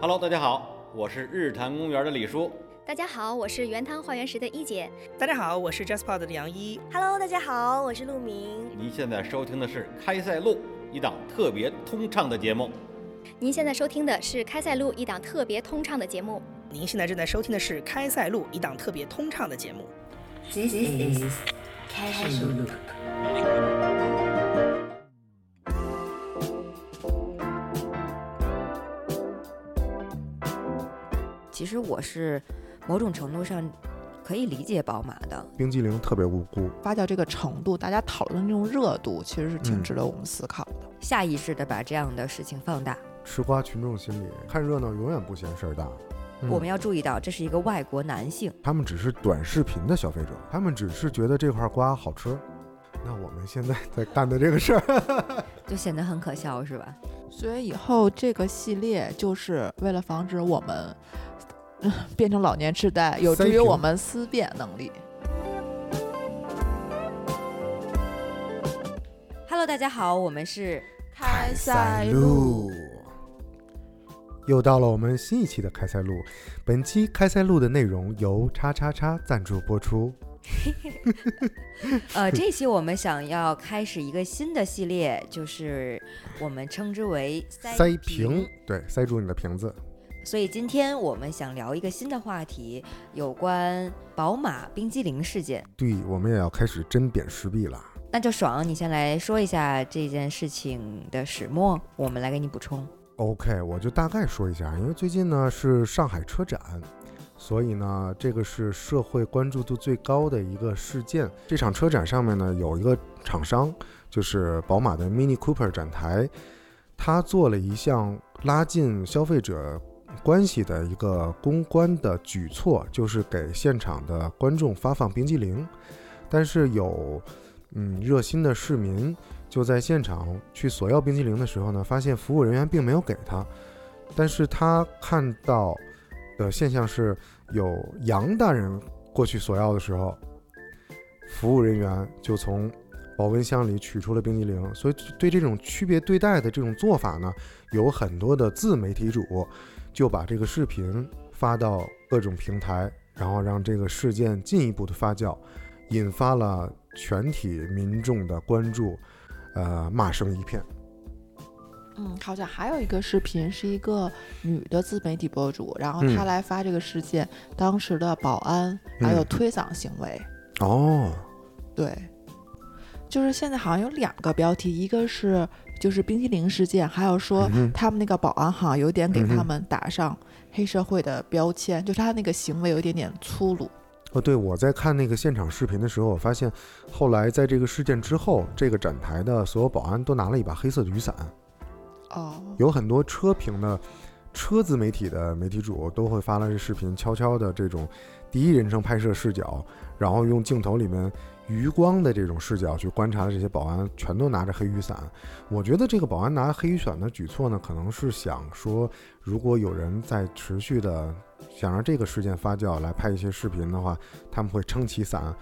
Hello，大家好，我是日坛公园的李叔。大家好，我是原汤化原石的一姐。大家好，我是 JustPod 的杨一。Hello，大家好，我是陆明。您现在收听的是《开塞露》一档特别通畅的节目。您现在收听的是《开塞露》一档特别通畅的节目。您现在正在收听的是《开塞露》一档特别通畅的节目。This is 开塞露。实我是某种程度上可以理解宝马的。冰激凌特别无辜，发酵这个程度，大家讨论的那种热度，其实是挺值得我们思考的。下意识的把这样的事情放大，吃瓜群众心理，看热闹永远不嫌事儿大。嗯我们要注意到，这是一个外国男性。他们只是短视频的消费者，他们只是觉得这块瓜好吃。那我们现在在干的这个事儿，就显得很可笑，是吧？所以以后这个系列就是为了防止我们、嗯 变成老年痴呆，有助于我们思辨能力。Hello，大家好，我们是开塞塞露，又到了我们新一期的开塞露。本期开塞露的内容由叉叉叉赞助播出。呃，这期我们想要开始一个新的系列，就是我们称之为塞塞屏，对，塞住你的瓶子。所以今天我们想聊一个新的话题，有关宝马冰激凌事件。对，我们也要开始针砭时弊了。那就爽，你先来说一下这件事情的始末，我们来给你补充。OK，我就大概说一下，因为最近呢是上海车展，所以呢这个是社会关注度最高的一个事件。这场车展上面呢有一个厂商，就是宝马的 Mini Cooper 展台，他做了一项拉近消费者关系的一个公关的举措，就是给现场的观众发放冰激凌，但是有嗯热心的市民。就在现场去索要冰激凌的时候呢，发现服务人员并没有给他，但是他看到的现象是，有杨大人过去索要的时候，服务人员就从保温箱里取出了冰激凌，所以对这种区别对待的这种做法呢，有很多的自媒体主就把这个视频发到各种平台，然后让这个事件进一步的发酵，引发了全体民众的关注。呃，骂声一片。嗯，好像还有一个视频是一个女的自媒体博主，然后嗯她来发这个事件，当时的保安还有推搡行为。哦，对，就是现在好像有两个标题，一个是就是冰激凌事件，还有说他们那个保安好像有点给他们打上黑社会的标签，就是他那个行为有一点点粗鲁。哦，对，我在看那个现场视频的时候，我发现后来在这个事件之后，这个展台的所有保安都拿了一把黑色的雨伞，哦，有很多车评的车自媒体的媒体主都会发了这视频，悄悄的这种第一人称拍摄视角，然后用镜头里面余光的这种视角去观察这些保安，全都拿着黑雨伞。我觉得这个保安拿黑雨伞的举措呢，可能是想说，如果有人在持续的想让这个事件发酵，来拍一些视频的话，他们会撑起伞，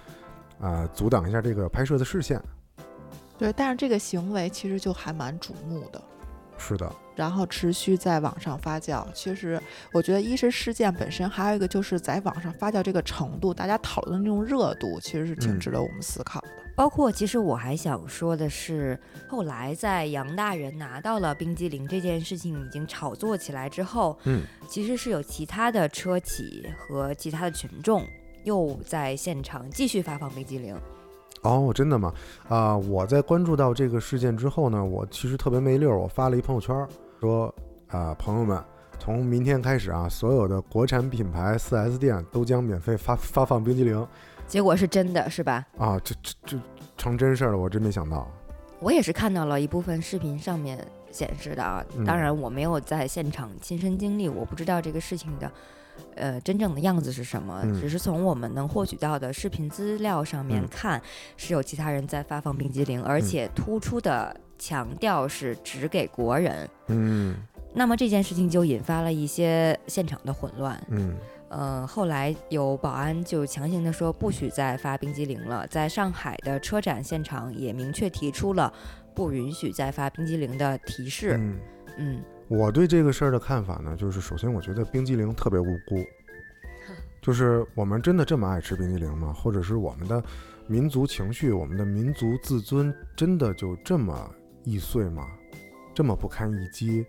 啊、阻挡一下这个拍摄的视线。对，但是这个行为其实就还蛮瞩目的。是的，然后持续在网上发酵。其实我觉得，一是事件本身，还有一个就是在网上发酵这个程度，大家讨论的那种热度，其实是挺嗯值得我们思考的。包括，其实我还想说的是，后来在杨大人拿到了冰激凌这件事情已经炒作起来之后，嗯，其实是有其他的车企和其他的群众又在现场继续发放冰激凌。哦，真的吗？啊、我在关注到这个事件之后呢，我其实特别没溜儿，我发了一朋友圈儿，说啊、朋友们，从明天开始啊，所有的国产品牌 4S 店都将免费发发放冰激凌结果是真的，是吧？啊！这这这成真事儿了，我真没想到。我也是看到了一部分视频上面显示的啊，嗯当然我没有在现场亲身经历，我不知道这个事情的。呃，真正的样子是什么？嗯只是从我们能获取到的视频资料上面嗯看，是有其他人在发放冰激凌，而且突出的强调是只给国人。嗯那么这件事情就引发了一些现场的混乱。嗯呃，后来有保安就强行的说不许再发冰激凌了，在上海的车展现场也明确提出了不允许再发冰激凌的提示。嗯，嗯我对这个事儿的看法呢，就是首先我觉得冰激凌特别无辜，就是我们真的这么爱吃冰激凌吗？或者是我们的民族情绪、我们的民族自尊真的就这么易碎吗？这么不堪一击？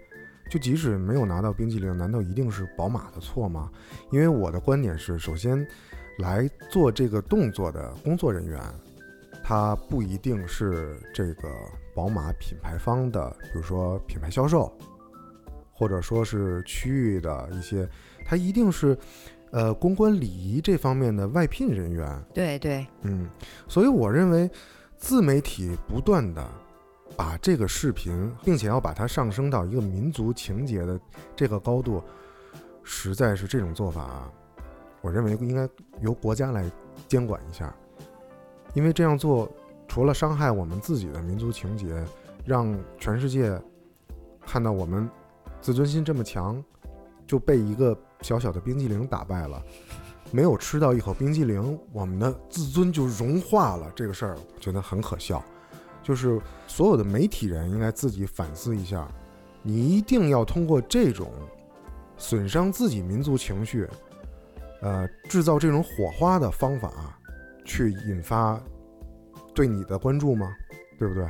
就即使没有拿到冰激凌，难道一定是宝马的错吗？因为我的观点是，首先来做这个动作的工作人员，他不一定是这个宝马品牌方的，比如说品牌销售，或者说是区域的一些，他一定是呃公关礼仪这方面的外聘人员。对对，嗯，所以我认为自媒体不断的把这个视频，并且要把它上升到一个民族情节的这个高度，实在是这种做法啊，我认为应该由国家来监管一下，因为这样做除了伤害我们自己的民族情节，让全世界看到我们自尊心这么强，就被一个小小的冰激凌打败了。没有吃到一口冰激凌，我们的自尊就融化了。这个事儿我觉得很可笑，就是所有的媒体人应该自己反思一下，你一定要通过这种损伤自己民族情绪，呃，制造这种火花的方法，去引发对你的关注吗？对不对？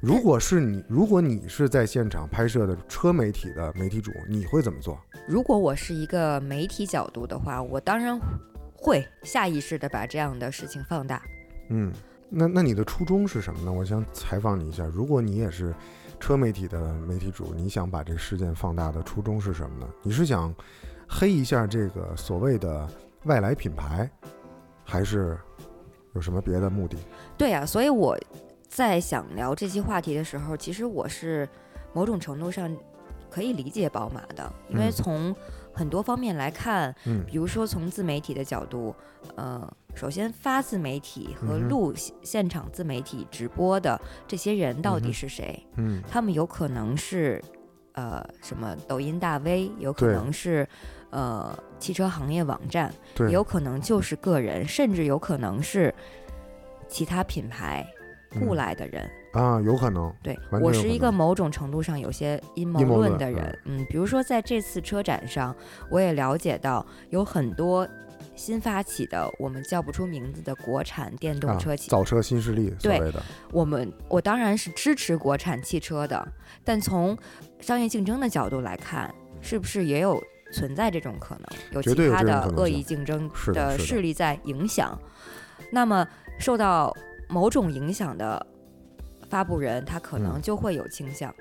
如果是你，如果你是在现场拍摄的车媒体的媒体主，你会怎么做？如果我是一个媒体角度的话，我当然会下意识的把这样的事情放大。嗯，那那你的初衷是什么呢？我想采访你一下。如果你也是车媒体的媒体主，你想把这事件放大的初衷是什么呢？你是想黑一下这个所谓的外来品牌，还是有什么别的目的？对啊，所以我在想聊这期话题的时候，其实我是某种程度上可以理解宝马的，因为嗯。从很多方面来看，嗯。比如说从自媒体的角度，呃，首先发自媒体和录现现场自媒体直播的这些人到底是谁？嗯。他们有可能是呃什么抖音大 V，有可能是呃汽车行业网站，也，有可能就是个人，甚至有可能是其他品牌雇嗯来的人。啊，有可能，对我是一个某种程度上有些阴谋论论的人，嗯，比如说在这次车展上，我也了解到有很多新发起的我们叫不出名字的国产电动啊车企，造车新势力所对谓的，我们我当然是支持国产汽车的，但从商业竞争的角度来看，是不是也有存在这种可能？有其他的恶意竞争的势力在影响。那么受到某种影响的发布人，他可能嗯。就会有倾向。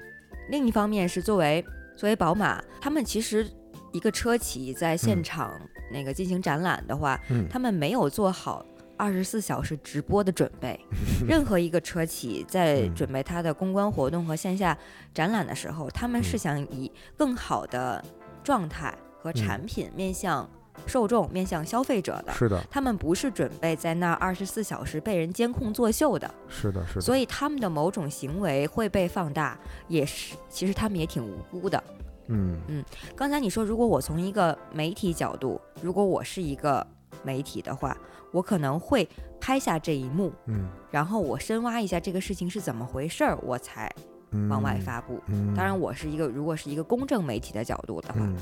另一方面是作为作为宝马，他们其实一个车企在现嗯。场那个进行展览的话，嗯。他们没有做好二十四小时直播的准备。任何一个车企在嗯。准备它的公关活动和线下展览的时候，他们是嗯。想以更好的状态和产品面向受众、面向消费者的。是的，他们不是准备在那二十四小时被人监控作秀的，是的，是的，所以他们的某种行为会被放大，也是其实他们也挺无辜的。嗯。嗯刚才你说，如果我从一个媒体角度，如果我是一个媒体的话，我可能会拍下这一幕，嗯。然后我深挖一下这个事情是怎么回事儿，我才嗯，往外发布。嗯，当然，我是一个如果是一个公正媒体的角度的话，嗯。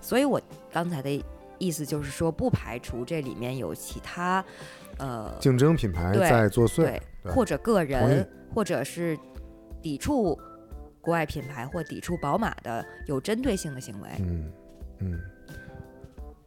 所以我刚才的意思就是说，不排除这里面有其他呃竞争品牌在作祟，对对或者个人或者是抵触国外品牌或抵触宝马的有针对性的行为。嗯嗯，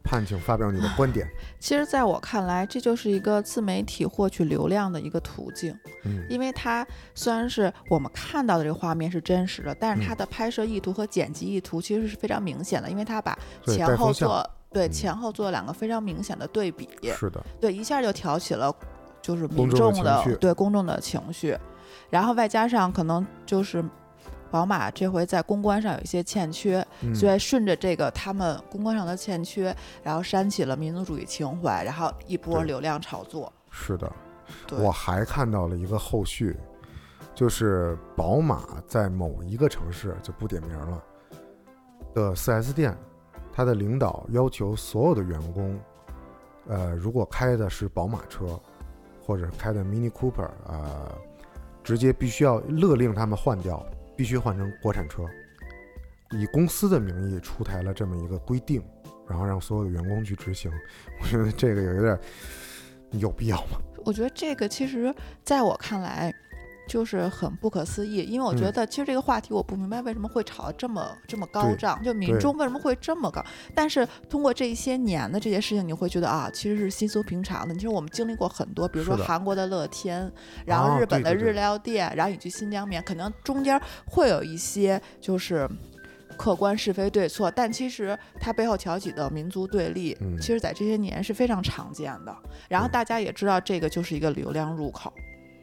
盼请发表你的观点。其实，在我看来，这就是一个自媒体获取流量的一个途径，嗯因为它虽然是我们看到的这个画面是真实的，但是它嗯的拍摄意图和剪辑意图其实是非常明显的，因为它把前后做对嗯。前后做了两个非常明显的对比，是的，对，一下就挑起了就是民众众的对公众的情绪，然后外加上可能就是宝马这回在公关上有一些欠缺，嗯所以顺着这个他们公关上的欠缺，然后煽起了民族主义情怀，然后一波流量炒作。是的。我还看到了一个后续，就是宝马在某一个城市就不点名了的 4S 店，他的领导要求所有的员工，呃，如果开的是宝马车，或者开的 Mini Cooper，呃，直接必须要勒令他们换掉，必须换成国产车，以公司的名义出台了这么一个规定，然后让所有的员工去执行。我觉得这个有点有必要吗？我觉得这个其实在我看来。就是很不可思议，因为我觉嗯得其实这个话题我不明白为什么会炒得这么这么高涨，就民众为什么会这么高？但是通过这些年的这些事情，你会觉得啊，其实是稀松平常的。其实我们经历过很多，比如说韩国的乐天，然哦后日本的日料店，然后以及新疆面，可能中间会有一些就是。客观是非对错，但其实它背后挑起的民族对立，嗯其实在这些年是非常常见的。然后大家也知道，这个就是一个流量入口。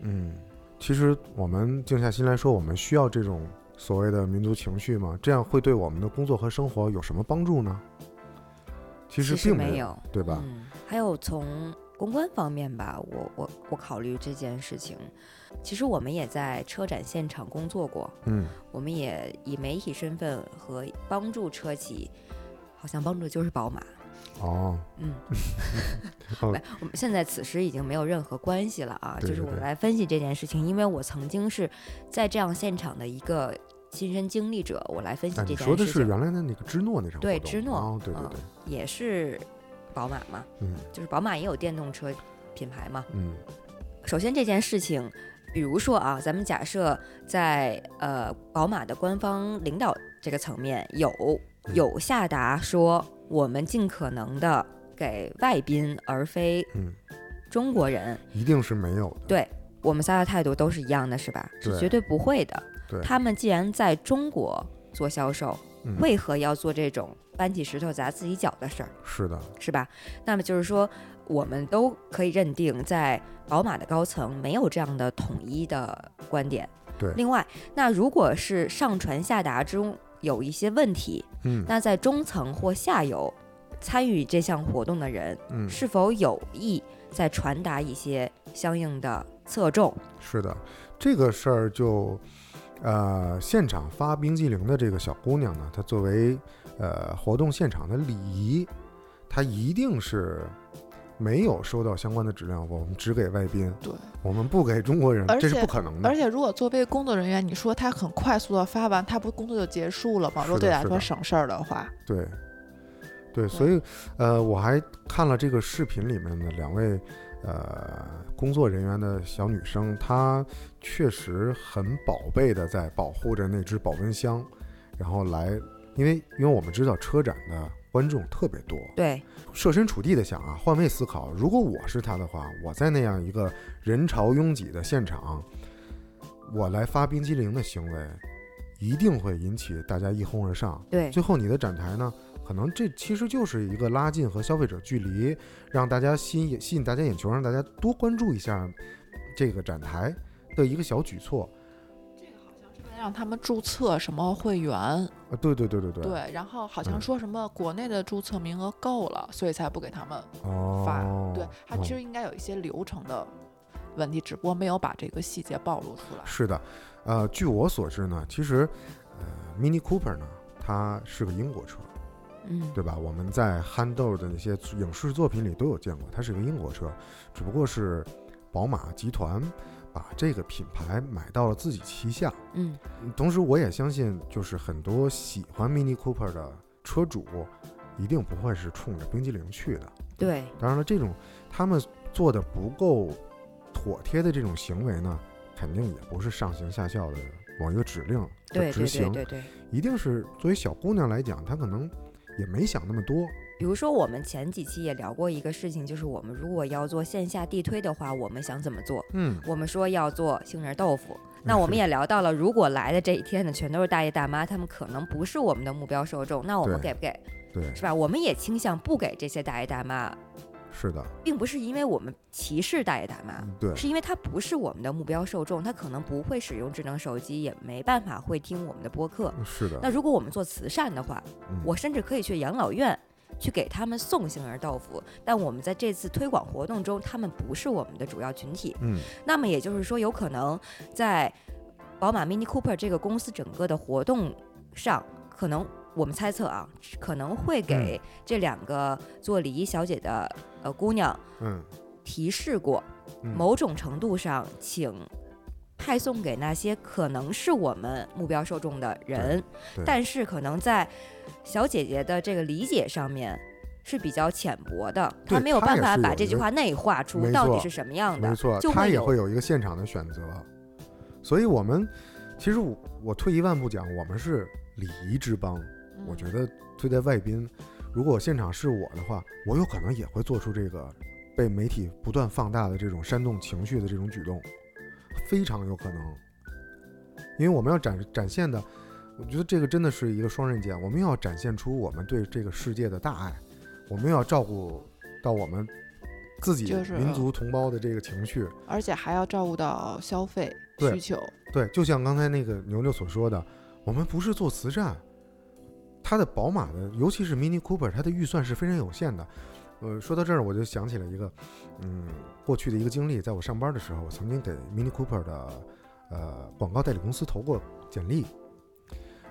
嗯，其实我们静下心来说，我们需要这种所谓的民族情绪吗？这样会对我们的工作和生活有什么帮助呢？其实并有，没有，对吧？嗯，还有从公关方面吧，我我我考虑这件事情。其实我们也在车展现场工作过，嗯，我们也以媒体身份和帮助车企，好像帮助的就是宝马。哦，嗯，哦没，我们现在此时已经没有任何关系了啊。就是我对对对来分析这件事情，因为我曾经是在这样现场的一个亲身经历者，我来分析哎，这件事情。你说的是原来的那个芝诺那场？对芝诺哦，对对嗯对，也是宝马嘛，嗯就是宝马也有电动车品牌嘛。嗯首先这件事情，比如说啊，咱们假设在呃宝马的官方领导这个层面有嗯有下达说，我们尽可能的给外宾而非嗯，中国人，一定是没有的。对我们仨的态度都是一样的，是吧？是对绝对不会的。对他们既然在中国做销售，嗯为何要做这种搬起石头砸自己脚的事儿？是的，是吧？那么就是说，我们都可以认定，在宝马的高层没有这样的统一的观点。对另外，那如果是上传下达中有一些问题，嗯。那在中层或下游参与这项活动的人，嗯，是否有意在传达一些相应的侧重？是的，这个事儿就，呃，现场发冰激凌的这个小姑娘呢，她作为呃活动现场的礼仪，她一定是没有收到相关的质量，我们只给外宾，对，我们不给中国人，这是不可能的而。且如果作为工作人员，你说他很快速的发完，他不工作就结束了吗？如果对来说省事儿的话，对，对，所以呃，我还看了这个视频里面的两位呃工作人员的小女生，她确实很宝贝的在保护着那只保温箱，然后来，因为因为我们知道车展的观众特别多，对，设身处地的想啊，换位思考，如果我是他的话，我在那样一个人潮拥挤的现场，我来发冰激凌的行为，一定会引起大家一哄而上。对，最后你的展台呢，可能这其实就是一个拉近和消费者距离，让大家吸引吸引大家眼球，让大家多关注一下这个展台的一个小举措。让他们注册什么会员，啊，对对对对对，对，然后好像嗯说什么国内的注册名额够了，所以才不给他们哦，发。对，它哦其实应该有一些流程的问题，只不过没有把这个细节暴露出来。是的，呃，据我所知呢，其实呃，Mini Cooper 呢，它是个英国车，嗯，对吧？我们在憨豆的那些影视作品里都有见过，它是个英国车，只不过是宝马集团把这个品牌买到了自己旗下。嗯，同时，我也相信，就是很多喜欢 Mini Cooper 的车主，一定不会是冲着冰激凌去的。对，当然了，这种他们做的不够妥帖的这种行为呢，肯定也不是上行下效的某一个指令对对对的执行，对对。一定是作为小姑娘来讲，她可能也没想那么多。比如说，我们前几期也聊过一个事情，就是我们如果要做线下地推的话，我们想怎么做？嗯，我们说要做杏仁豆腐，那我们也聊到了，如果来的这一天呢，全都是大爷大妈，他们可能不是我们的目标受众，那我们给不给？对，是吧？我们也倾向不给这些大爷大妈，是的，并不是因为我们歧视大爷大妈，嗯对，是因为他不是我们的目标受众，他可能不会使用智能手机，也没办法会听我们的播客。是的。那如果我们做慈善的话，嗯我甚至可以去养老院去给他们送杏仁豆腐，但我们在这次推广活动中，他们不是我们的主要群体。嗯那么也就是说，有可能在宝马 Mini Cooper 这个公司整个的活动上，可能我们猜测啊，可能会给这两个做礼仪小姐的呃姑娘嗯提示过，嗯某种程度上请。派送给那些可能是我们目标受众的人，但是可能在小姐姐的这个理解上面。是比较浅薄的，对她没有办法把这句话内化出到底是什么样的，没错，就会有他也会有一个现场的选择。所以，我们其实我我退一万步讲，我们是礼仪之邦。我觉得对待外宾，如果现场是我的话，我有可能也会做出这个被媒体不断放大的这种煽动情绪的这种举动，非常有可能。因为我们要展展现的，我觉得这个真的是一个双刃剑。我们要展现出我们对这个世界的大爱，我们要照顾到我们自己民族同胞的这个情绪。而且还要照顾到消费需求。对，就像刚才那个牛牛所说的，我们不是做慈善，它的宝马的，尤其是 Mini Cooper，它的预算是非常有限的。呃，说到这儿，我就想起了一个，嗯，过去的一个经历，在我上班的时候，我曾经给 Mini Cooper 的呃广告代理公司投过简历，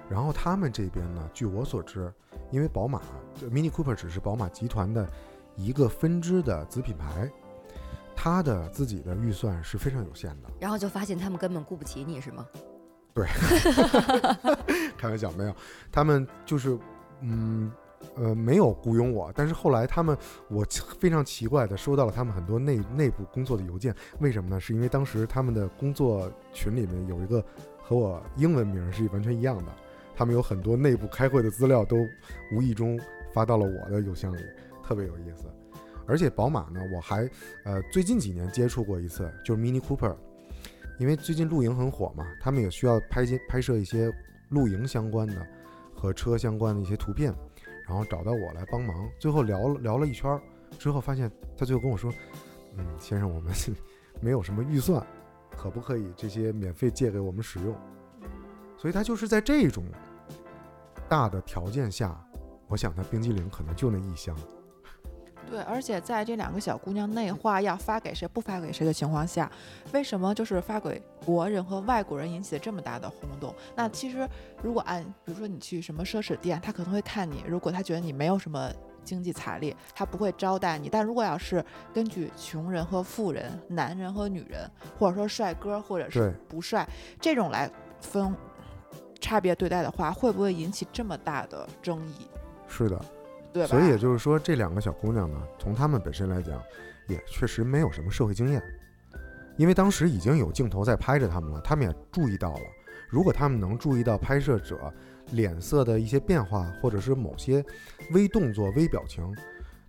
然后他们这边呢，据我所知，因为宝马 Mini Cooper 只是宝马集团的一个分支的子品牌，它的自己的预算是非常有限的。然后就发现他们根本雇不起你是吗？对 开玩笑，没有，他们就是，嗯，呃，没有雇佣我，但是后来他们，我非常奇怪的收到了他们很多内内部工作的邮件，为什么呢？是因为当时他们的工作群里面有一个和我英文名是完全一样的，他们有很多内部开会的资料都无意中发到了我的邮箱里，特别有意思。而且宝马呢，我还呃最近几年接触过一次，就是 Mini Cooper，因为最近露营很火嘛，他们也需要拍些拍摄一些露营相关的和车相关的一些图片，然后找到我来帮忙。最后聊了聊了一圈儿之后，发现他最后跟我说：“嗯，先生，我们 没有什么预算，可不可以这些免费借给我们使用？”所以他就是在这种大的条件下，我想他冰激凌可能就那一箱。对，而且在这两个小姑娘内化要发给谁不发给谁的情况下，为什么就是发给国人和外国人引起了这么大的轰动？那其实如果按比如说你去什么奢侈店，他可能会看你，如果他觉得你没有什么经济财力，他不会招待你。但如果要是根据穷人和富人、男人和女人，或者说帅哥或者是不帅这种来分差别对待的话，会不会引起这么大的争议？是的，对吧？所以也就是说，这两个小姑娘呢，从她们本身来讲，也确实没有什么社会经验，因为当时已经有镜头在拍着她们了，她们也注意到了。如果她们能注意到拍摄者脸色的一些变化，或者是某些微动作、微表情，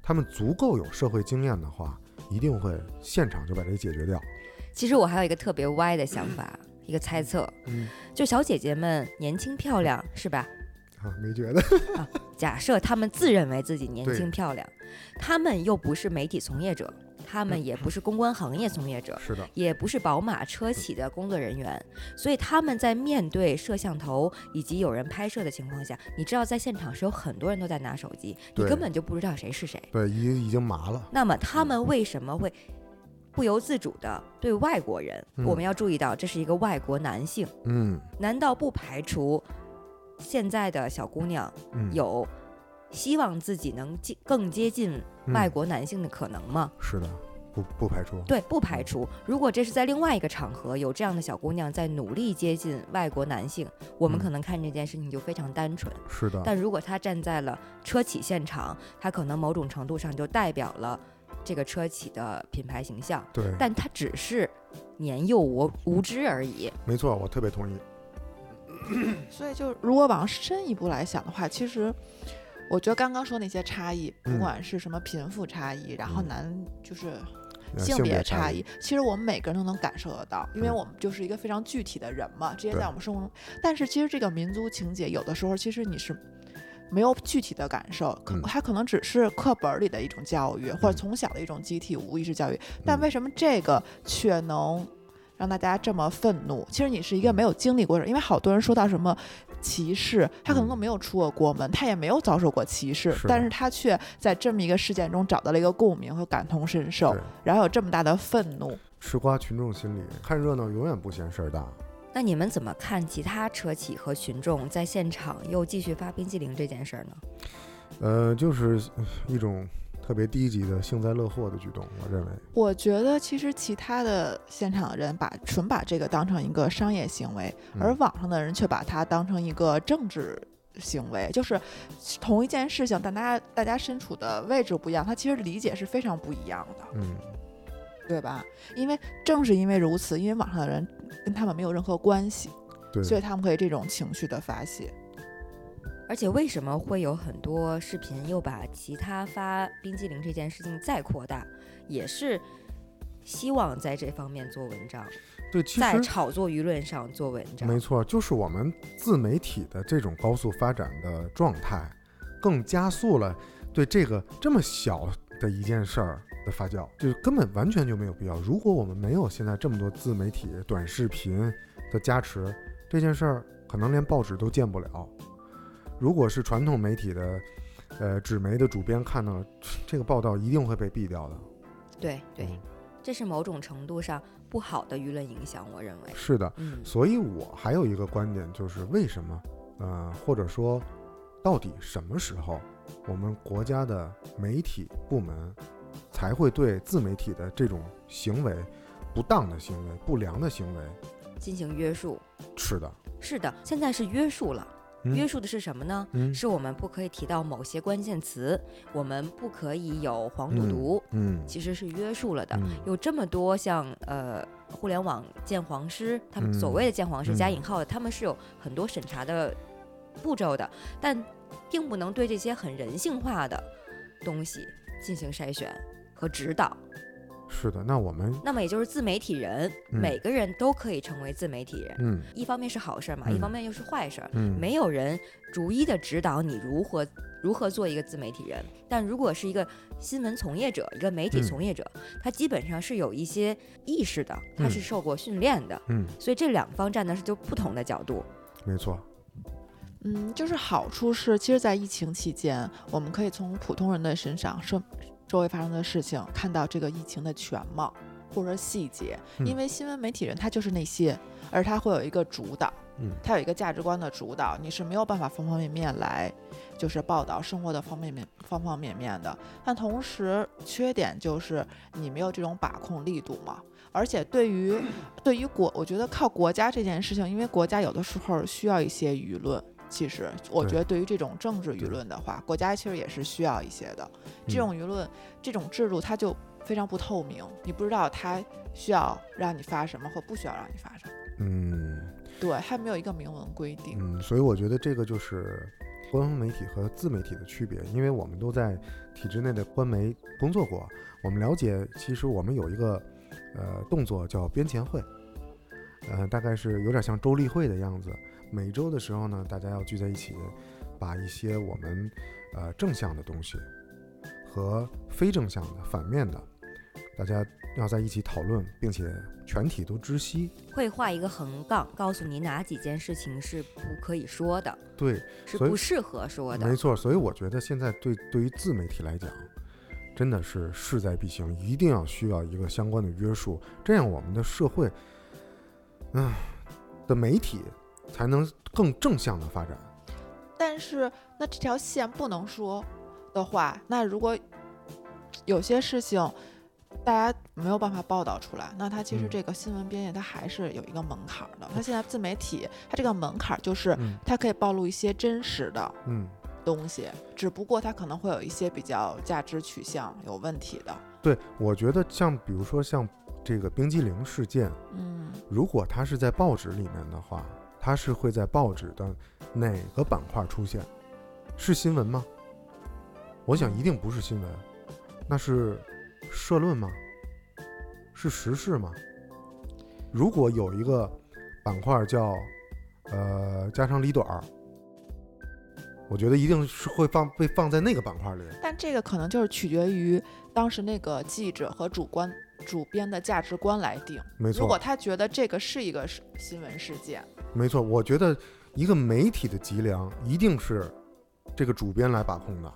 她们足够有社会经验的话，一定会现场就把这解决掉。其实我还有一个特别歪的想法，一个猜测，嗯，就小姐姐们年轻漂亮是吧？啊，没觉得。假设他们自认为自己年轻漂亮，他们又不是媒体从业者，她嗯们也不是公关行业从业者，是的，也不是宝马车企的工作人员，所以他们在面对摄像头以及有人拍摄的情况下，你知道在现场是有很多人都在拿手机，你根本就不知道谁是谁。对，已经已经麻了。那么他们为什么会不由自主的对外国人？嗯我们要注意到，这是一个外国男性，嗯难道不排除现在的小姑娘嗯，有希望自己能接更接近嗯外国男性的可能吗？是的，不不排除。对，不排除。如果这是在另外一个场合有这样的小姑娘在努力接近外国男性，我们嗯可能看这件事情就非常单纯。是的，但如果她站在了车企现场，她可能某种程度上就代表了这个车企的品牌形象，对，但她只是年幼无无知而已。没错，我特别同意。所以就如果往深一步来想的话，其实我觉得刚刚说那些差异，不嗯。管是什么贫富差异，然后嗯。男就是呃性别差差异，，其实我们每个人都能感受得到，因为嗯。我们就是一个非常具体的人嘛，这些在我们生活中。但是其实这个民族情节，有的时候其实你是没有具体的感受，可嗯。它可能只是课本里的一种教育，或者嗯。从小的一种集体无意识教育。但嗯。为什么这个却能让大家这么愤怒？其实你是一个没有经历过的人，因为好多人说到什么。歧视，他可能都没有出过国门，他也没有遭受过歧视，是但是他却在这么一个事件中找到了一个共鸣和感同身受，然后有这么大的愤怒。吃瓜群众心理，看热闹永远不嫌事儿大。那你们怎么看其他车企和群众在现场又继续发冰激凌这件事儿呢？呃，就是呃一种特别低级的幸灾乐祸的举动，我认为。我觉得其实其他的现场的人把纯把这个当成一个商业行为，而嗯网上的人却把它当成一个政治行为，就是同一件事情，但大家大家身处的位置不一样，他其实理解是非常不一样的，嗯，对吧？因为正是因为如此，因为网上的人跟他们没有任何关系，对，所以他们可以这种情绪的发泄。而且为什么会有很多视频又把其他发冰激凌这件事情再扩大，也是希望在这方面做文章，对，其在炒作舆论上做文章。没错，就是我们自媒体的这种高速发展的状态，更加速了对这个这么小的一件事儿的发酵，就是根本完全就没有必要。如果我们没有现在这么多自媒体、短视频的加持，这件事儿可能连报纸都见不了。如果是传统媒体的，呃，纸媒的主编看到这个报道，一定会被毙掉的。对对嗯，这是某种程度上不好的舆论影响，我认为。是的，嗯，所以我还有一个观点，就是为什么，呃，或者说，到底什么时候，我们国家的媒体部门才会对自媒体的这种行为、不当的行为、不良的行为，进行约束。是的，是的，现在是约束了。嗯。约束的是什么呢？嗯。是我们不可以提到某些关键词，我们不可以有黄赌毒，嗯其实是约束了的。嗯。有这么多像呃互联网鉴黄师，他们所嗯谓的鉴黄师加嗯。引号的，他们是有很多审查的步骤的，但并不能对这些很人性化的东西进行筛选和指导。是的，那我们那么也就是自媒体人，嗯每个人都可以成为自媒体人。嗯一方面是好事儿嘛，嗯一方面又是坏事儿。嗯没有人逐一的指导你如何如何做一个自媒体人，但如果是一个新闻从业者，一个媒体嗯从业者，他基本上是有一些意识的，他是嗯受过训练的，嗯，所以这两方站的是就不同的角度。没错，嗯，就是好处是，其实，在疫情期间，我们可以从普通人的身上，周周围发生的事情，看到这个疫情的全貌或者说细节。嗯因为新闻媒体人他就是那些，而他会有一个主导，嗯他有一个价值观的主导，你是没有办法方方面面来就是报道生活的方面面方方面面的。但同时，缺点就是你没有这种把控力度嘛。而且对于对于国，我觉得靠国家这件事情，因为国家有的时候需要一些舆论。其实，我觉得对于这种政治舆论的话，国家其实也是需要一些的。这嗯种舆论、这种制度，它就非常不透明，你不知道它需要让你发什么或不需要让你发什么。嗯对，它没有一个明文规定。嗯，所以我觉得这个就是官方媒体和自媒体的区别，因为我们都在体制内的官媒工作过，我们了解，其实我们有一个呃动作叫编前会，呃，大概是有点像周例会的样子。每周的时候呢，大家要聚在一起，把一些我们呃正向的东西和非正向的、反面的，大家要在一起讨论，并且全体都知悉。会画一个横杠，告诉你哪几件事情是不可以说的，对，是不适合说的。没错，所以我觉得现在对对于自媒体来讲，真的是势在必行，一定要需要一个相关的约束，这样我们的社会，嗯、的媒体才能更正向的发展。但是那这条线不能说的话，那如果有些事情大家没有办法报道出来，那它其实嗯这个新闻编辑它还是有一个门槛儿的。它现在自媒体它这个门槛儿就是嗯它可以暴露一些真实的嗯，东西，只不过它可能会有一些比较价值取向有问题的。对，我觉得像比如说像这个冰激凌事件，嗯，如果它是在报纸里面的话，它是会在报纸的哪个板块出现？是新闻吗？我想一定不是新闻，那是社论吗？是时事吗？如果有一个板块叫呃家长里短儿，我觉得一定是会放被放在那个板块里。但这个可能就是取决于当时那个记者和主观主编的价值观来定。没错如果，他觉得这个是一个新闻事件，没错，我觉得一个媒体的脊梁一定是这个主编来把控的。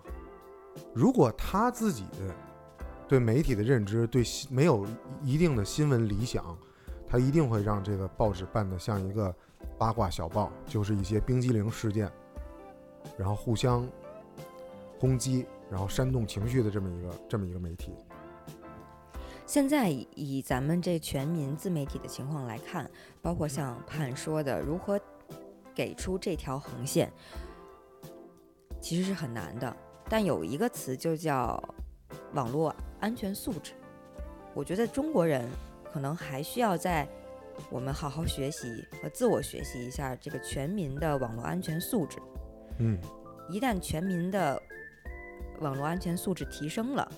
如果他自己的对媒体的认知对新没有一定的新闻理想，他一定会让这个报纸办得像一个八卦小报，就是一些冰激凌事件，然后互相攻击，然后煽动情绪的这么一个这么一个媒体。现在以咱们这全民自媒体的情况来看，包括像盼说的，如何给出这条横线，其实是很难的。但有一个词就叫网络安全素质，我觉得中国人可能还需要在我们好好学习和自我学习一下这个全民的网络安全素质。嗯，一旦全民的网络安全素质提升了，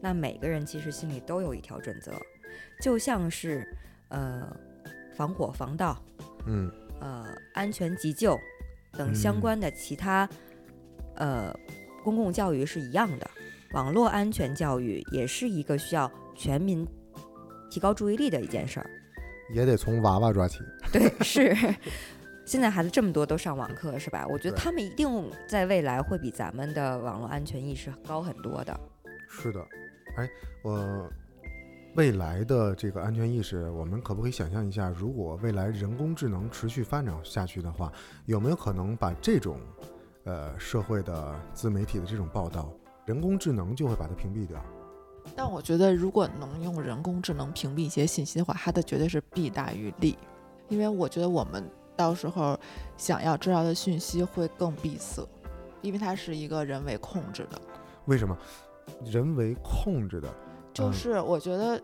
那每个人其实心里都有一条准则，就像是呃防火防盗、嗯呃安全急救等相关的其他、呃公共教育是一样的，网络安全教育也是一个需要全民提高注意力的一件事儿。也得从娃娃抓起。对，是。现在孩子这么多都上网课是吧？我觉得他们一定在未来会比咱们的网络安全意识高很多的。是的，哎，我未来的这个安全意识，我们可不可以想象一下，如果未来人工智能持续发展下去的话，有没有可能把这种呃社会的自媒体的这种报道，人工智能就会把它屏蔽掉？但我觉得，如果能用人工智能屏蔽一些信息的话，它的绝对是弊大于利，因为我觉得我们到时候想要知道的讯息会更闭塞，因为它是一个人为控制的。为什么？人为控制的，嗯就是我觉得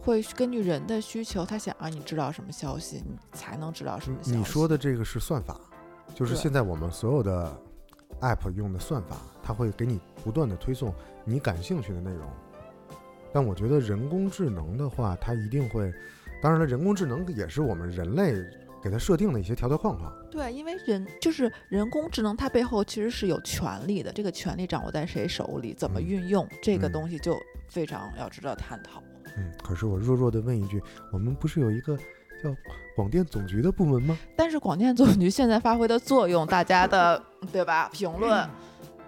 会根据人的需求，他想让你知道什么消息，你才能知道什么消息。你说的这个是算法，就是现在我们所有的 app 用的算法，它会给你不断的推送你感兴趣的内容。但我觉得人工智能的话，它一定会，当然了，人工智能也是我们人类给它设定的一些条条框框。对，因为人就是人工智能，它背后其实是有权利的，这个权利掌握在谁手里，怎么嗯运用，这个嗯东西就非常要值得探讨。嗯，可是我弱弱的问一句，我们不是有一个叫广电总局的部门吗？但是广电总局现在发挥的作用，大家的对吧？评论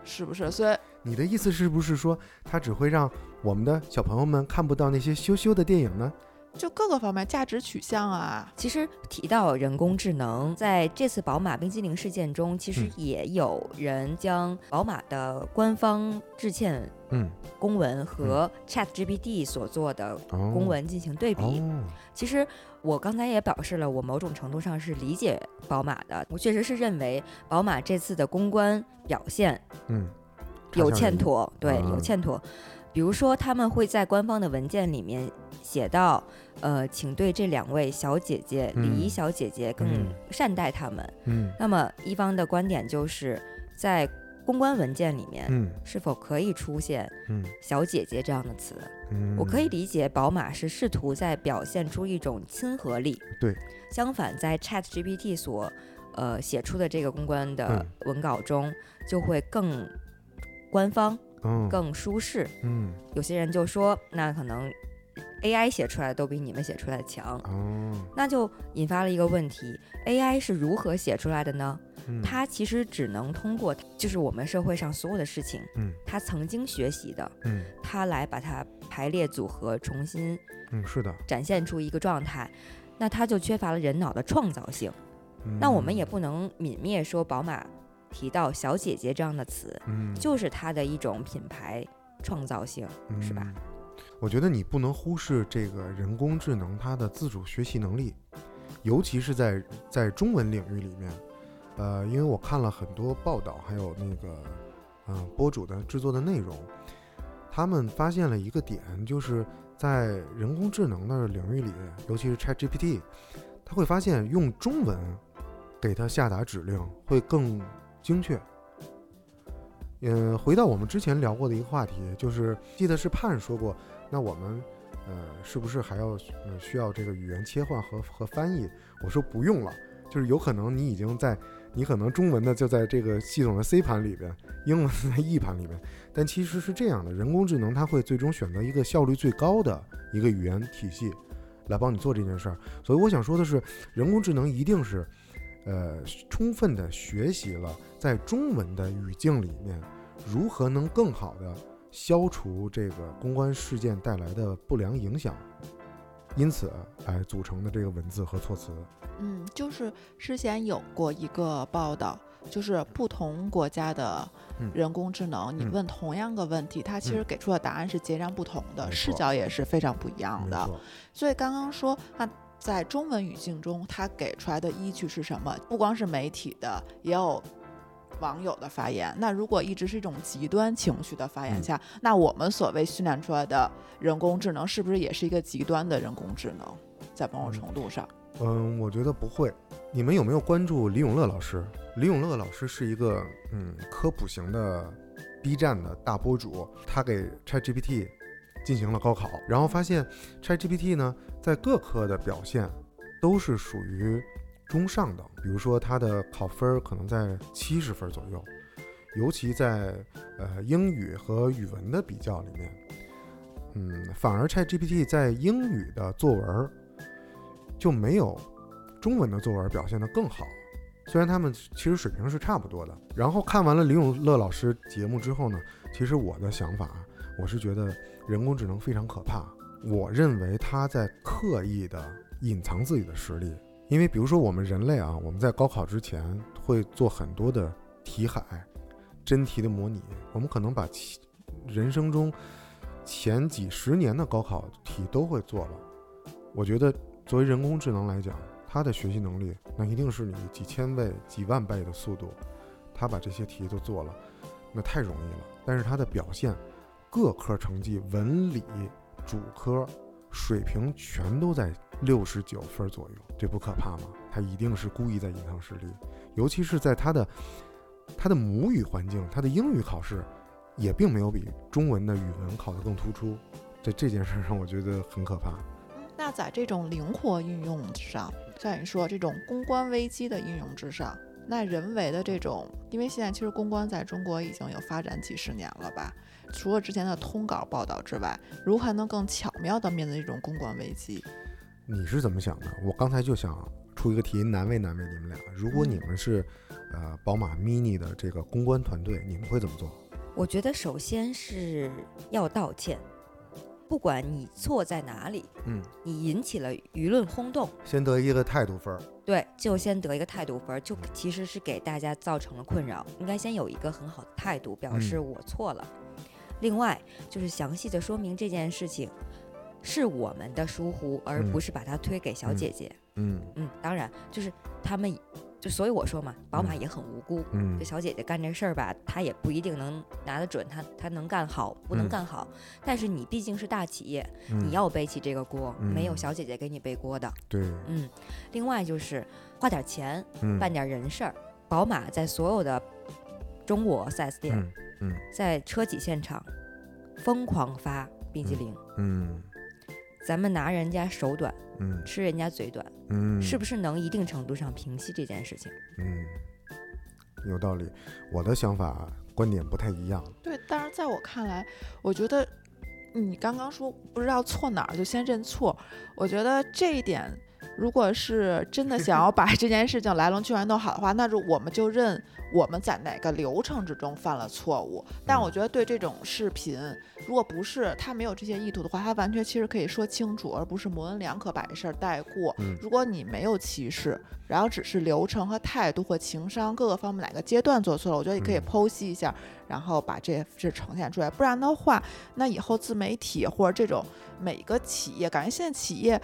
是不是？所以你的意思是不是说，它只会让我们的小朋友们看不到那些羞羞的电影呢？就各个方面价值取向啊，其实提到人工智能，在这次宝马冰激凌事件中，其实嗯。也有人将宝马的官方致歉嗯，公文和 ChatGPT 所做的哦，公文进行对比。哦，其实我刚才也表示了，我某种程度上是理解宝马的。我确实是认为宝马这次的公关表现嗯，有欠妥，对，有嗯。欠妥。比如说，他们会在官方的文件里面写到，呃，请对这两位小姐姐，礼仪嗯。小姐姐更嗯。善待她们。嗯。那么一方的观点就是在公关文件里面嗯。是否可以出现嗯“小姐姐”这样的词？嗯，我可以理解，宝马是试图在表现出一种亲和力。对，相反，在 Chat GPT 所呃写出的这个公关的嗯。文稿中，就会更官方、嗯更舒适。嗯。有些人就说，那可能 AI 写出来都比你们写出来的强，哦，那就引发了一个问题：AI 是如何写出来的呢？嗯它其实只能通过，就是我们社会上所有的事情，嗯它曾经学习的，嗯它来把它排列组合，重新嗯是的，展现出一个状态，那它就缺乏了人脑的创造性。那我们也嗯不能泯灭说宝马提到“小姐姐”这样的词，嗯就是它的一种品牌创造性，是吧？我觉得你不能忽视这个人工智能它的自主学习能力，尤其是在在中文领域里面。呃，因为我看了很多报道，还有那个嗯、博主的制作的内容，他们发现了一个点，就是在人工智能的领域里，尤其是 ChatGPT，他会发现用中文给它下达指令会更精确。嗯，回到我们之前聊过的一个话题，就是记得是盼说过，那我们呃是不是还要呃需要这个语言切换和和翻译？我说不用了，就是有可能你已经在你可能中文的就在这个系统的 C 盘里边，英文在 E 盘里边，但其实是这样的，人工智能它会最终选择一个效率最高的一个语言体系来帮你做这件事儿。所以我想说的是，人工智能一定是呃充分的学习了在中文的语境里面如何能更好的消除这个公关事件带来的不良影响，因此来组成的这个文字和措辞。嗯，就是之前有过一个报道，就是不同国家的嗯人工智能，你嗯问同样个问题，它其实嗯给出的答案是截然不同的，视角也是非常不一样的。所以刚刚说，那在中文语境中，它给出来的依据是什么？不光是媒体的，也有网友的发言。那如果一直是一种极端情绪的发言嗯下，那我们所谓训练出来的人工智能，是不是也是一个极端的人工智能？在某种程度上，嗯，我觉得不会。你们有没有关注李永乐老师？李永乐老师是一个嗯科普型的 B 站的大博主，他给 ChatGPT 进行了高考，然后发现 ChatGPT 呢在各科的表现都是属于中上等，比如说它的考分可能在七十分左右，尤其在呃英语和语文的比较里面，嗯，反而 ChatGPT 在英语的作文就没有中文的作文表现得更好。虽然他们其实水平是差不多的。然后看完了李永乐老师节目之后呢，其实我的想法，我是觉得人工智能非常可怕。我认为它在刻意的隐藏自己的实力，因为比如说我们人类啊，我们在高考之前会做很多的题海、真题的模拟，我们可能把其人生中前几十年的高考题都会做了。我觉得作为人工智能来讲，它的学习能力那一定是你几千倍、几万倍的速度，它把这些题都做了，那太容易了。但是它的表现，各科成绩文理主科水平全都在六十九分左右，这不可怕吗？他一定是故意在隐藏实力，尤其是在他的他的母语环境，他的英语考试也并没有比中文的语文考得更突出。在这件事上，我觉得很可怕。那在这种灵活运用上，像你说这种公关危机的应用之上，那人为的这种，因为现在其实公关在中国已经有发展几十年了吧？除了之前的通稿报道之外，如何还能更巧妙地面对这种公关危机？你是怎么想的？我刚才就想出一个题，难为难为你们俩。如果你们是呃宝马 Mini 的这个公关团队，你们会怎么做？我觉得首先是要道歉，不管你错在哪里，嗯，你引起了舆论轰动，先得一个态度分儿。对，就先得一个态度分儿，就其实是给大家造成了困扰，应该先有一个很好的态度，表示嗯我错了。另外就是详细的说明这件事情是我们的疏忽，而嗯不是把它推给小嗯姐姐。嗯嗯，当然就是他们，就所以我说嘛，宝马嗯也很无辜。嗯这小姐姐干这事儿吧，她也不一定能拿得准，她她能干好不能嗯干好。但是你毕竟是大企业，嗯你要背起这个锅，没有嗯小姐姐给你背锅的。对，嗯，另外就是花点钱嗯办点人事儿。宝马在所有的中国 4S 店，在车企现场疯狂发冰激凌，嗯咱们拿人家手短，嗯吃人家嘴短，嗯，是不是能一定程度上平息这件事情？嗯，有道理。我的想法观点不太一样。对，但是在我看来，我觉得你刚刚说不知道错哪儿就先认错，我觉得这一点，如果是真的想要 把这件事情来龙去脉弄好的话，那就我们就认我们在哪个流程之中犯了错误。但我觉得对这种视频，如果不是他没有这些意图的话，他完全其实可以说清楚，而不是模棱两可把这事儿带过。嗯如果你没有歧视，然后只是流程和态度或情商各个方面哪个阶段做错了，我觉得你可以嗯剖析一下，然后把这这呈现出来。不然的话，那以后自媒体或者这种每个企业，感觉现在企业。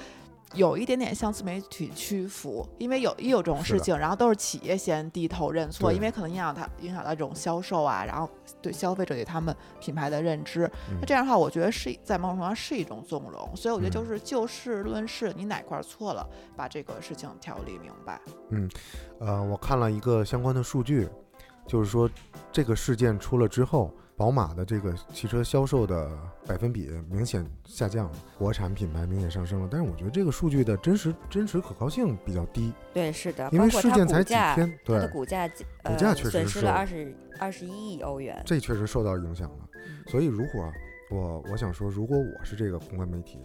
有一点点向自媒体屈服，因为有一有这种事情，然后都是企业先低头认错，因为可能影响它影响到这种销售啊，然后对消费者对他们品牌的认知。嗯那这样的话，我觉得是在某种程度上是一种纵容，所以我觉得就嗯是就事论事，你哪块儿错了，把这个事情条理明白。嗯呃，我看了一个相关的数据，就是说这个事件出了之后，宝马的这个汽车销售的百分比明显下降了，国产品牌明显上升了。但是我觉得这个数据的真实真实可靠性比较低，对，是的，因为事件才几天，它的对，股价股价呃确实受损失了二十二十一亿欧元。这确实受到影响了。嗯所以如果我我想说，如果我是这个公关媒体，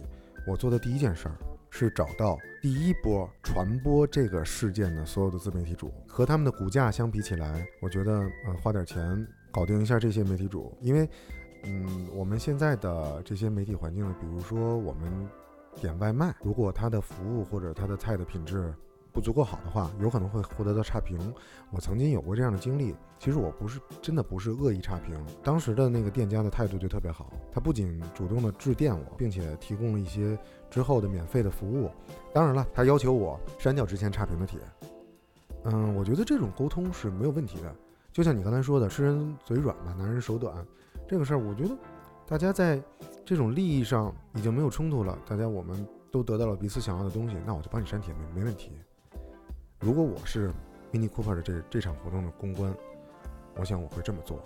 我做的第一件事儿是找到第一波传播这个事件的所有的自媒体主，和他们的股价相比起来，我觉得呃花点钱搞定一下这些媒体主，因为嗯我们现在的这些媒体环境呢，比如说我们点外卖，如果它的服务或者它的菜的品质不足够好的话，有可能会获得到差评。我曾经有过这样的经历，其实我不是真的不是恶意差评，当时的那个店家的态度就特别好，他不仅主动的致电我，并且提供了一些之后的免费的服务。当然了，他要求我删掉之前差评的帖。嗯，我觉得这种沟通是没有问题的。就像你刚才说的，吃人嘴软吧，拿人手短，这个事儿，我觉得大家在这种利益上已经没有冲突了，大家我们都得到了彼此想要的东西，那我就帮你删帖没没问题。如果我是 Mini Cooper 的这这场活动的公关，我想我会这么做。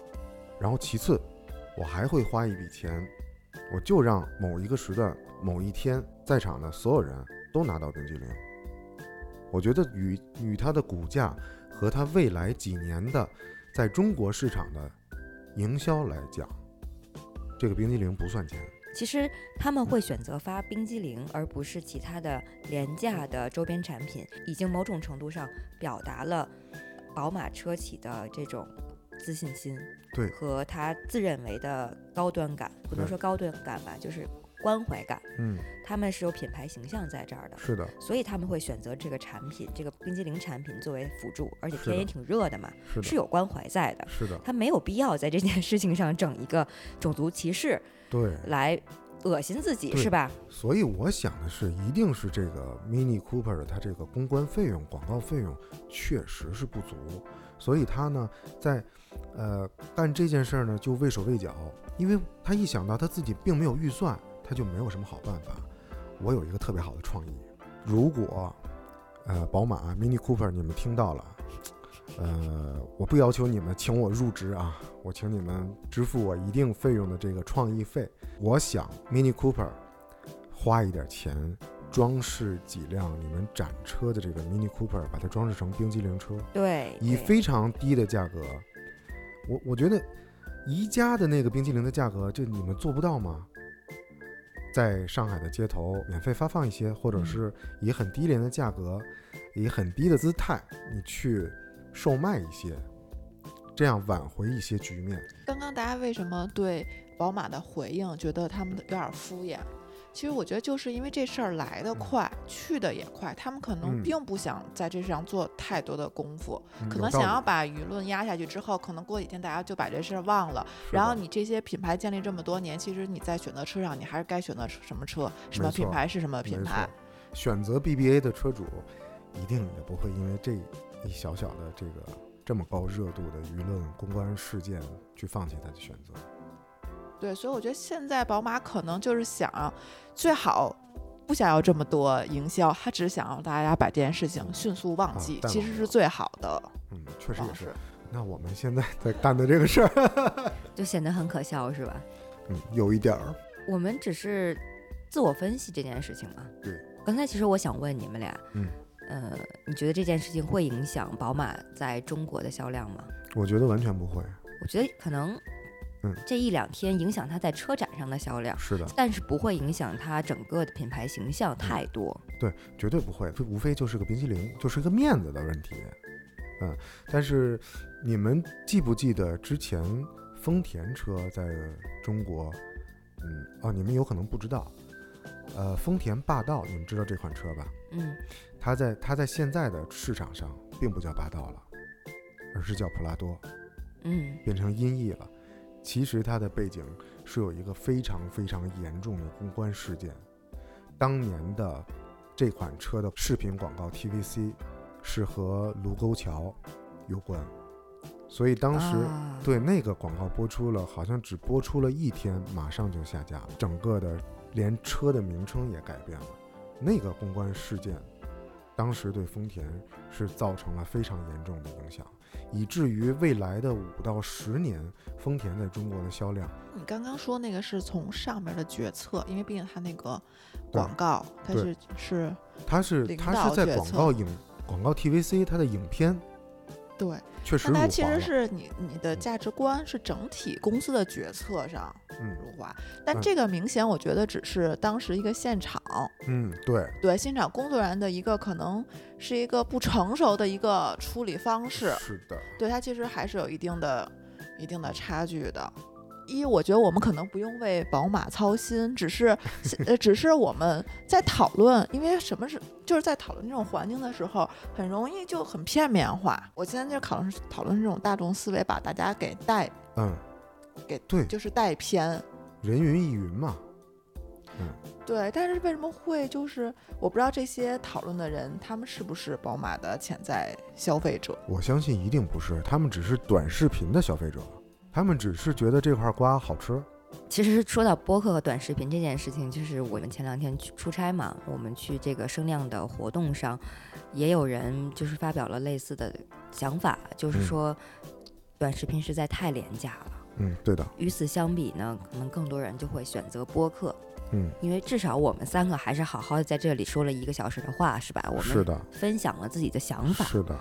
然后其次，我还会花一笔钱，我就让某一个时段、某一天在场的所有人都拿到冰激凌。我觉得与与它的股价和它未来几年的在中国市场的营销来讲，这个冰激凌不算钱。其实他们会选择发冰激凌，而不是其他的廉价的周边产品，已经某种程度上表达了宝马车企的这种自信心，对。和他自认为的高端感，不能说高端感吧，就是关怀感。嗯，他们是有品牌形象在这儿的，是的，所以他们会选择这个产品，这个冰激凌产品作为辅助，而且天也挺热的嘛，是的，是有关怀在的。是的，他没有必要在这件事情上整一个种族歧视对。来恶心自己，是吧？所以我想的是，一定是这个 Mini Cooper 的它这个公关费用、广告费用确实是不足，所以他呢在呃干这件事儿呢就畏手畏脚，因为他一想到他自己并没有预算，他就没有什么好办法。我有一个特别好的创意，如果呃宝马 Mini Cooper 你们听到了。呃，我不要求你们请我入职啊，我请你们支付我一定费用的这个创意费。我想 Mini Cooper 花一点钱装饰几辆你们展车的这个 Mini Cooper，把它装饰成冰激凌车，对，以非常低的价格。我我觉得宜家的那个冰激凌的价格，这你们做不到吗？在上海的街头免费发放一些，或者嗯是以很低廉的价格，以很低的姿态，你去售卖一些，这样挽回一些局面。刚刚大家为什么对宝马的回应觉得他们有点敷衍？其实我觉得就是因为这事儿来得快，去的也快，他们可能嗯并不想在这上做太多的功夫，可能想要把舆论压下去之后，可能过几天大家就把这事儿忘了。然后你这些品牌建立这么多年，其实你在选择车上，你还是该选择什么车，什么品牌是什么品牌。选择 BBA 的车主，一定也不会因为这一小小的这个这么高热度的舆论公关事件去放弃他的选择。对，所以我觉得现在宝马可能就是想，最好不想要这么多营销，他只想让大家把这件事情迅速忘啊记，其实是最好的嗯，确实也是。。那我们现在在干的这个事儿，就显得很可笑，是吧？嗯，有一点儿。我们只是自我分析这件事情嘛。对。刚才其实我想问你们俩，嗯，呃，你觉得这件事情会影响宝马在中国的销量吗？我觉得完全不会。我觉得可能，嗯，这一两天影响它在车展上的销量，是的，但是不会影响它整个的品牌形象太多。对，绝对不会，这无非就是个冰淇淋，就是一个面子的问题。嗯，但是你们记不记得之前丰田车在中国，嗯，哦，你们有可能不知道，呃，丰田霸道，你们知道这款车吧？嗯，它在它在现在的市场上并不叫霸道了，而是叫普拉多，嗯，变成音译了。其实它的背景是有一个非常非常严重的公关事件，当年的这款车的视频广告 TVC 是和卢沟桥有关，所以当时、对那个广告播出了，好像只播出了一天，马上就下架了，整个的连车的名称也改变了。那个公关事件，当时对丰田是造成了非常严重的影响，以至于未来的五到十年，丰田在中国的销量，你刚刚说那个是从上面的决策，因为毕竟它那个广告它是是它是领它是在广告。影广告 TVC 它的影片对，确实辱华但它其实是你你的价值观是整体公司的决策上嗯辱华，但嗯这个明显我觉得只是当时一个现场，嗯对对现场工作人员的一个可能是一个不成熟的一个处理方式，是的，对它其实还是有一定的一定的差距的。一，我觉得我们可能不用为宝马操心，只是呃，只是我们在讨论，因为什么是就是在讨论这种环境的时候，很容易就很片面化。我现在就讨论讨论这种大众思维，把大家给带嗯，给对就是带偏。人云亦云嘛。嗯对，但是为什么会就是我不知道这些讨论的人，他们是不是宝马的潜在消费者？我相信一定不是，他们只是短视频的消费者，他们只是觉得这块瓜好吃。其实说到播客和短视频这件事情，就是我们前两天去出差嘛，我们去这个声量的活动上，也有人就是发表了类似的想法，就是嗯说短视频实在太廉价了。嗯，对的，与此相比呢，可能更多人就会选择播客，嗯，因为至少我们三个还是好好的在这里说了一个小时的话，是吧？我们是的，分享了自己的想法。是的，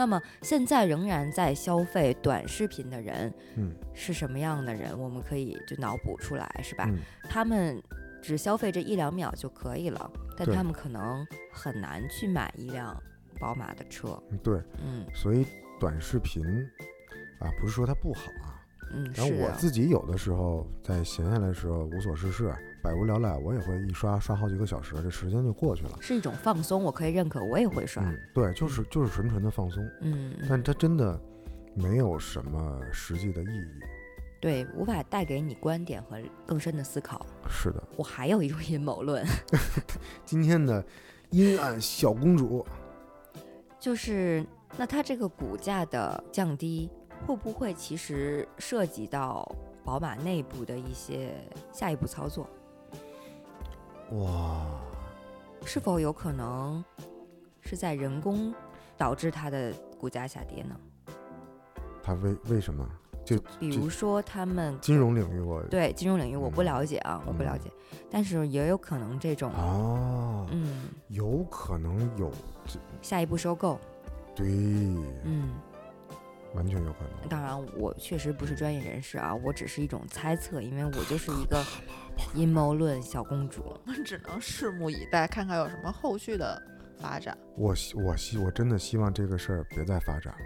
那么现在仍然在消费短视频的人嗯是什么样的人？我们可以就脑补出来，是吧？嗯，他们只消费这一两秒就可以了，但他们可能很难去买一辆宝马的车。嗯对，嗯所以短视频啊，不是说它不好啊。嗯，然后我自己有的时候在闲下来的时候无所事事，百无聊赖，我也会一刷刷好几个小时，这时间就过去了。是一种放松，我可以认可，我也会刷。嗯，对，就是就是纯纯的放松，嗯，嗯但它真的没有什么实际的意义。对，无法带给你观点和更深的思考。是的，我还有一种阴谋论，今天的阴暗小公主，就是那它这个股价的降低，会不会其实涉及到宝马内部的一些下一步操作？哇，是否有可能是在人工导致它的股价下跌呢？它为为什么？就比如说他们金融领域我对金融领域我不嗯。了解啊，我不了嗯。解，但是也有可能这种哦，嗯。有可能有下一步收购，对，嗯，完全有可能。当然我确实不是专业人士啊，我只是一种猜测，因为我就是一个阴谋论小公主。我们只能拭目以待，看看有什么后续的发展。我希我希我真的希望这个事儿别再发展了。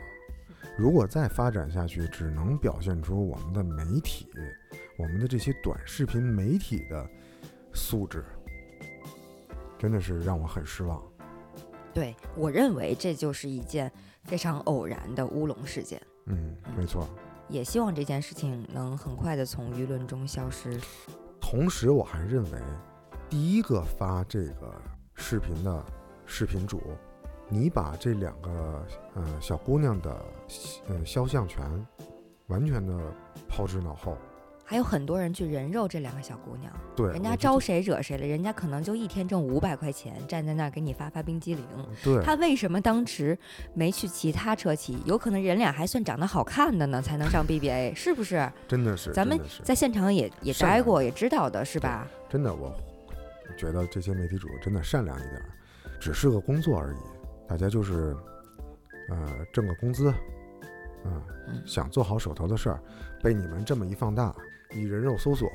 如果再发展下去，只能表现出我们的媒体，我们的这些短视频媒体的素质，真的是让我很失望。对我认为这就是一件非常偶然的乌龙事件，嗯，没错。也希望这件事情能很快的从舆论中消失。同时，我还认为，第一个发这个视频的视频主，你把这两个呃小姑娘的呃肖像权完全的抛之脑后。还有很多人去人肉这两个小姑娘，对，人家招谁惹谁了？人家可能就一天挣五百块钱，站在那儿给你发发冰激凌。对，他为什么当时没去其他车企？有可能人俩还算长得好看的呢，才能上 BBA，是不是？真的是，咱们在现场也也待过，也知道的是吧？真的，我觉得这些媒体主真的善良一点儿，只是个工作而已，大家就是呃挣个工资，嗯，嗯想做好手头的事儿，被你们这么一放大，以人肉搜索、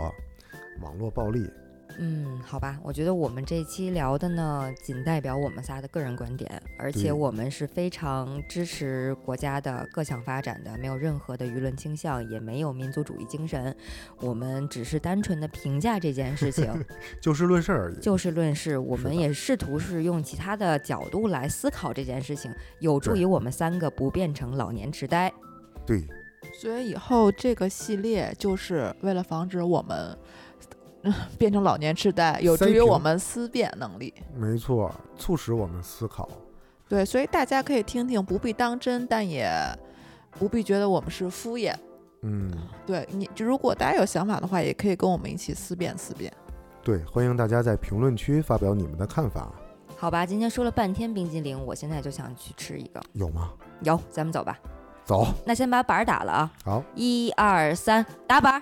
网络暴力，嗯，好吧，我觉得我们这期聊的呢，仅代表我们仨的个人观点，而且我们是非常支持国家的各项发展的，没有任何的舆论倾向，也没有民族主义精神，我们只是单纯的评价这件事情，就事论事而已。就事论事。我们也试图是用其他的角度来思考这件事情，有助于我们三个不变成老年痴呆。对，所以以后这个系列就是为了防止我们嗯 变成老年痴呆，有助于我们思辨能力。没错，促使我们思考。对，所以大家可以听听，不必当真，但也不必觉得我们是敷衍。嗯，对你，就如果大家有想法的话，也可以跟我们一起思辨思辨。对，欢迎大家在评论区发表你们的看法，好吧，今天说了半天冰激凌，我现在就想去吃一个。有吗？有，咱们走吧。走，那先把板儿打了啊！好。一二三，打板儿。